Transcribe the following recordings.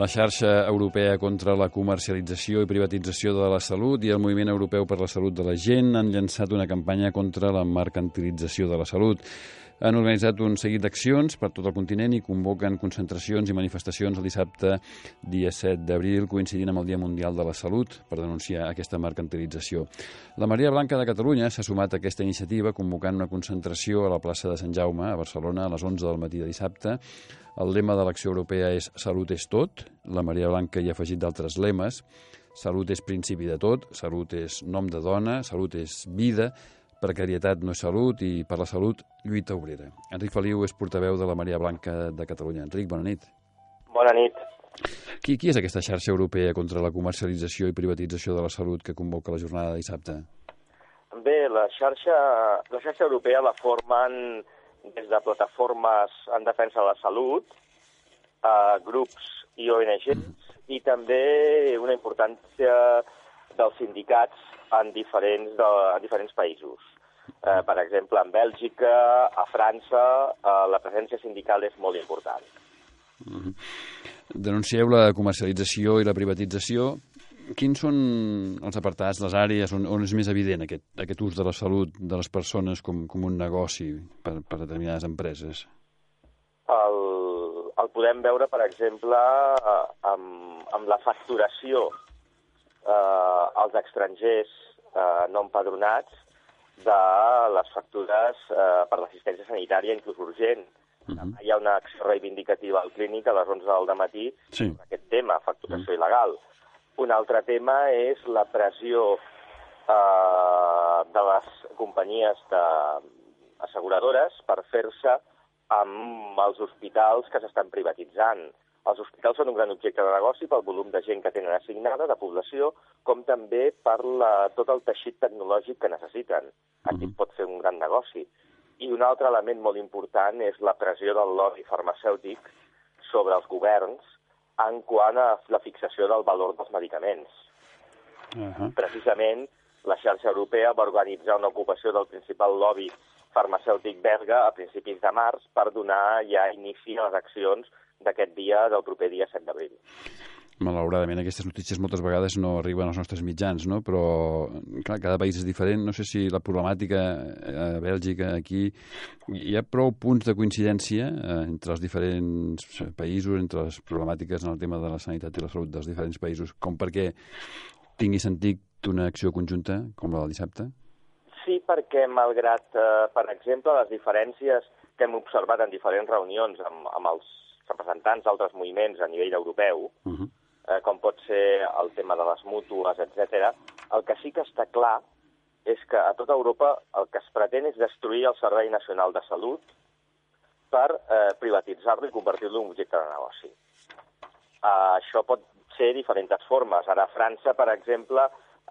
La xarxa europea contra la comercialització i privatització de la salut i el Moviment Europeu per la Salut de la Gent han llançat una campanya contra la mercantilització de la salut. Han organitzat un seguit d'accions per tot el continent i convoquen concentracions i manifestacions el dissabte, dia 7 d'abril, coincidint amb el Dia Mundial de la Salut, per denunciar aquesta mercantilització. La Maria Blanca de Catalunya s'ha sumat a aquesta iniciativa convocant una concentració a la plaça de Sant Jaume, a Barcelona, a les 11 del matí de dissabte, el lema de l'acció europea és Salut és tot. La Maria Blanca hi ha afegit d'altres lemes. Salut és principi de tot, salut és nom de dona, salut és vida, precarietat no és salut i per la salut lluita obrera. Enric Feliu és portaveu de la Maria Blanca de Catalunya. Enric, bona nit. Bona nit. Qui, qui és aquesta xarxa europea contra la comercialització i privatització de la salut que convoca la jornada de dissabte? Bé, la xarxa, la xarxa europea la formen des de plataformes en defensa de la salut, a grups i ONGs, i també una importància dels sindicats en diferents, de, en diferents països. Eh, per exemple, en Bèlgica, a França, eh, la presència sindical és molt important. Mm -hmm. Denuncieu la comercialització i la privatització. Quins són els apartats, les àrees on, on és més evident aquest, aquest ús de la salut de les persones com, com un negoci per, per determinades empreses? El, el podem veure, per exemple, amb, amb la facturació eh, als estrangers eh, no empadronats de les factures eh, per l'assistència sanitària, inclús urgent. Uh -huh. Hi ha una acció reivindicativa al clínic a les 11 del matí sí. sobre aquest tema, facturació uh -huh. il·legal. Un altre tema és la pressió eh, de les companyies de asseguradores per fer-se amb els hospitals que s'estan privatitzant. Els hospitals són un gran objecte de negoci pel volum de gent que tenen assignada, de població, com també per la, tot el teixit tecnològic que necessiten. Aquí es pot fer un gran negoci. I un altre element molt important és la pressió del lobby farmacèutic sobre els governs en quant a la fixació del valor dels medicaments. Uh -huh. Precisament, la xarxa europea va organitzar una ocupació del principal lobby farmacèutic belga a principis de març per donar ja inici a les accions d'aquest dia, del proper dia 7 d'abril. Malauradament, aquestes notícies moltes vegades no arriben als nostres mitjans, no? però clar, cada país és diferent. No sé si la problemàtica a Bèlgica, aquí, hi ha prou punts de coincidència eh, entre els diferents països, entre les problemàtiques en el tema de la sanitat i la salut dels diferents països, com perquè tingui sentit una acció conjunta com la del dissabte? Sí, perquè malgrat, eh, per exemple, les diferències que hem observat en diferents reunions amb, amb els representants d'altres moviments a nivell europeu, uh -huh. eh, com pot ser el tema de les mútues, etc. el que sí que està clar és que a tota Europa el que es pretén és destruir el Servei Nacional de Salut per eh, privatitzar-lo i convertir-lo en un objecte de negoci. Uh, això pot ser diferents formes. Ara a França, per exemple,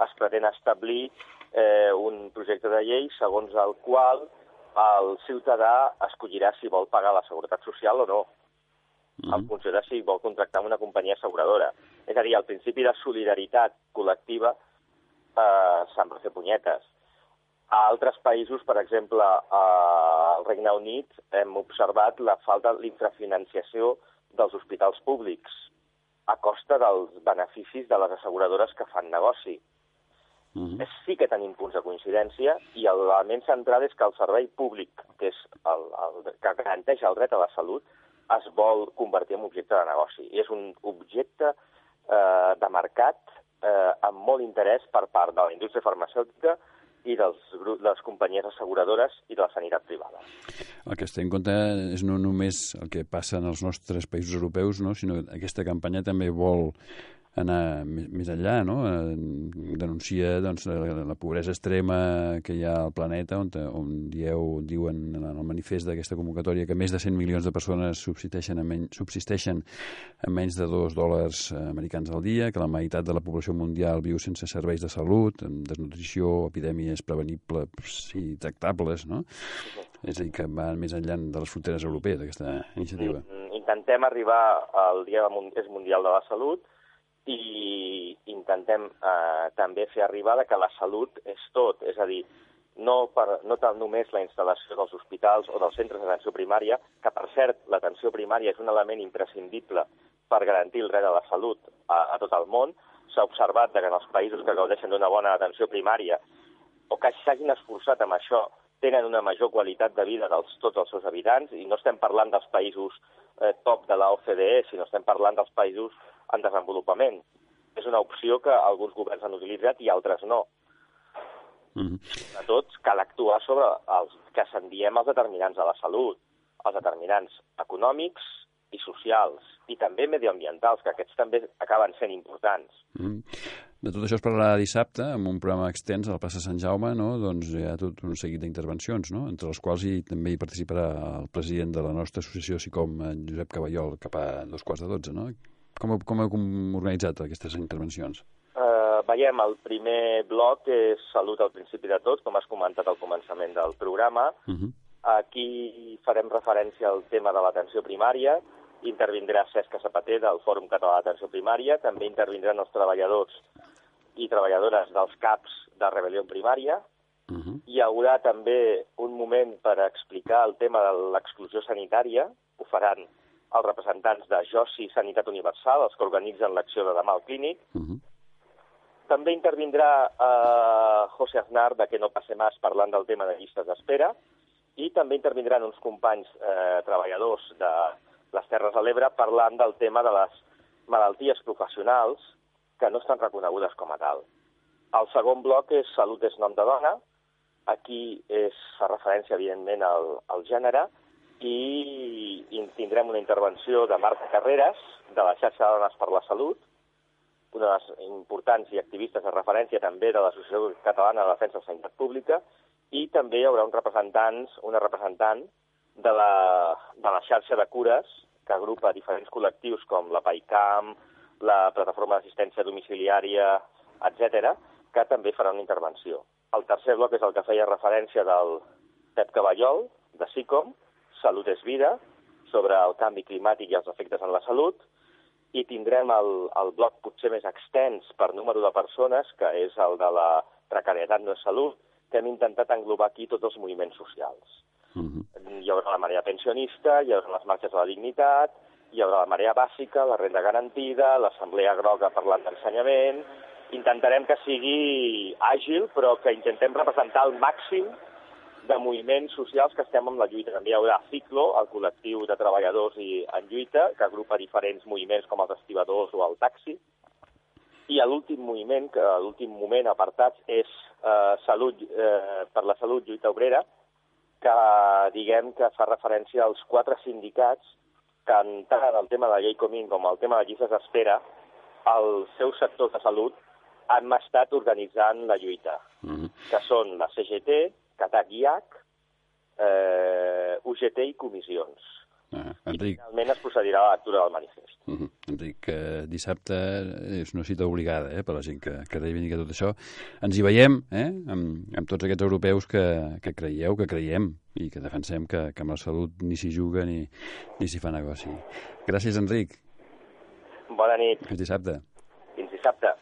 es pretén establir eh, un projecte de llei segons el qual el ciutadà escollirà si vol pagar la seguretat social o no, Mhm. en funció de si vol contractar amb una companyia asseguradora. És a dir, el principi de solidaritat col·lectiva eh, se'n va fer punyetes. A altres països, per exemple, al Regne Unit, hem observat la falta de l'infrafinanciació dels hospitals públics a costa dels beneficis de les asseguradores que fan negoci. Uh -huh. Sí que tenim punts de coincidència i l'element central és que el servei públic, que és el, el que garanteix el dret a la salut, es vol convertir en objecte de negoci. I és un objecte eh, de mercat eh, amb molt interès per part de la indústria farmacèutica i dels de les companyies asseguradores i de la sanitat privada. El que es té en compte és no només el que passa en els nostres països europeus, no? sinó que aquesta campanya també vol anar més enllà, no? denuncia doncs, la, la pobresa extrema que hi ha al planeta, on, on dieu, diuen en el manifest d'aquesta convocatòria que més de 100 milions de persones subsisteixen, en menys, subsisteixen en menys de 2 dòlars americans al dia, que la meitat de la població mundial viu sense serveis de salut, amb desnutrició, epidèmies prevenibles i tractables, no? És a dir, que va més enllà de les fronteres europees, aquesta iniciativa. Intentem arribar al Dia Mundial de la Salut, i intentem eh, també fer arribar que la salut és tot, és a dir, no, per, no tant només la instal·lació dels hospitals o dels centres d'atenció primària, que per cert, l'atenció primària és un element imprescindible per garantir el dret a la salut a, a tot el món. S'ha observat que en els països que gaudeixen d'una bona atenció primària o que s'hagin esforçat amb això tenen una major qualitat de vida dels tots els seus habitants i no estem parlant dels països eh, top de la OCDE, sinó estem parlant dels països en desenvolupament. És una opció que alguns governs han utilitzat i altres no. Mm -hmm. De tots, cal actuar sobre els que se'n diem els determinants de la salut, els determinants econòmics i socials, i també medioambientals, que aquests també acaben sent importants. Mm. De tot això es parlarà dissabte, amb un programa extens a la plaça Sant Jaume, no? doncs hi ha tot un seguit d'intervencions, no? entre les quals hi, també hi participarà el president de la nostra associació SICOM, Josep Caballol, cap a dos quarts de dotze. No? Com, com heu organitzat aquestes intervencions? veiem el primer bloc és salut al principi de tot, com has comentat al començament del programa. Uh -huh. Aquí farem referència al tema de l'atenció primària, intervindrà Cesc Sapater del Fòrum Català d'Atenció Primària, també intervindran els treballadors i treballadores dels CAPs de rebel·lió primària, uh -huh. hi haurà també un moment per explicar el tema de l'exclusió sanitària, ho faran els representants de JOSI Sanitat Universal, els que organitzen l'acció de demà al clínic, uh -huh. També intervindrà eh, José Aznar, de Que no passe más, parlant del tema de llistes d'espera, i també intervindran uns companys eh, treballadors de les Terres de l'Ebre parlant del tema de les malalties professionals que no estan reconegudes com a tal. El segon bloc és Salut és nom de dona. Aquí és, fa referència, evidentment, al, al gènere i, i tindrem una intervenció de Marta Carreras, de la xarxa de Dones per la Salut, una de les importants i activistes de referència també de l'Associació Catalana de Defensa de la Sanitat Pública, i també hi haurà un representant, una representant de la, de la xarxa de cures que agrupa diferents col·lectius com la PAICAM, la Plataforma d'Assistència Domiciliària, etc, que també farà una intervenció. El tercer bloc és el que feia referència del Pep Caballol, de SICOM, Salut és vida, sobre el canvi climàtic i els efectes en la salut, i tindrem el, el bloc potser més extens per número de persones, que és el de la precarietat no és salut, que hem intentat englobar aquí tots els moviments socials. Mhm. -huh. Hi haurà la marea pensionista, hi haurà les marxes de la dignitat, hi haurà la marea bàsica, la renda garantida, l'assemblea groga parlant d'ensenyament... Intentarem que sigui àgil, però que intentem representar al màxim de moviments socials que estem amb la lluita. També hi haurà Ciclo, el col·lectiu de treballadors i en lluita, que agrupa diferents moviments com els estibadors o el taxi. I l'últim moviment, que l'últim moment apartat, és eh, salut, eh, per la salut, lluita obrera, que diguem que fa referència als quatre sindicats que tant el tema de la llei Comín com el tema de llistes d'espera, els seus sectors de salut han estat organitzant la lluita, mm -hmm. que són la CGT, CATAC IAC, eh, UGT i comissions. Ah, Enric... I finalment es procedirà a la lectura del manifest. Uh -huh. Enric, eh, dissabte és una cita obligada eh, per la gent que, que reivindica tot això. Ens hi veiem eh, amb, amb tots aquests europeus que, que creieu, que creiem i que defensem que, que amb la salut ni s'hi juga ni, ni s'hi fa negoci. Gràcies, Enric. Bona nit. Fins dissabte. Fins dissabte.